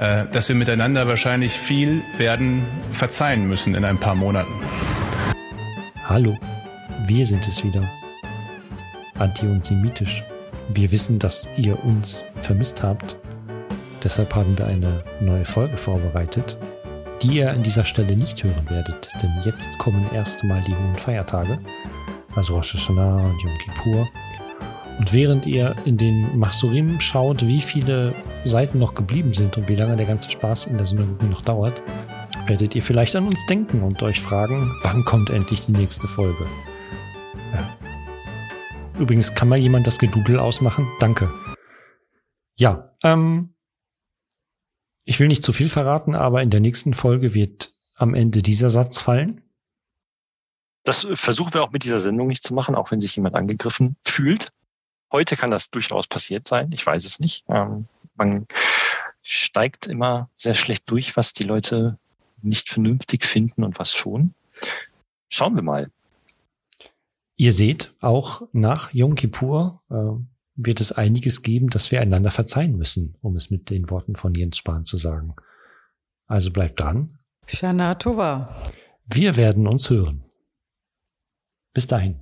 äh, dass wir miteinander wahrscheinlich viel werden verzeihen müssen in ein paar Monaten. Hallo, wir sind es wieder. Anti und semitisch. Wir wissen, dass ihr uns vermisst habt. Deshalb haben wir eine neue Folge vorbereitet, die ihr an dieser Stelle nicht hören werdet, denn jetzt kommen erst mal die hohen Feiertage, also Rosh Hashanah und Yom Kippur. Und während ihr in den Machsurim schaut, wie viele Seiten noch geblieben sind und wie lange der ganze Spaß in der Synagoge noch dauert, werdet ihr vielleicht an uns denken und euch fragen, wann kommt endlich die nächste Folge? Ja. Übrigens, kann mal jemand das Gedudel ausmachen? Danke. Ja, ähm, ich will nicht zu viel verraten, aber in der nächsten Folge wird am Ende dieser Satz fallen. Das versuchen wir auch mit dieser Sendung nicht zu machen, auch wenn sich jemand angegriffen fühlt. Heute kann das durchaus passiert sein. Ich weiß es nicht. Ähm, man steigt immer sehr schlecht durch, was die Leute nicht vernünftig finden und was schon. Schauen wir mal. Ihr seht, auch nach Yom Kippur äh, wird es einiges geben, dass wir einander verzeihen müssen, um es mit den Worten von Jens Spahn zu sagen. Also bleibt dran. Shana Tova. Wir werden uns hören. Bis dahin.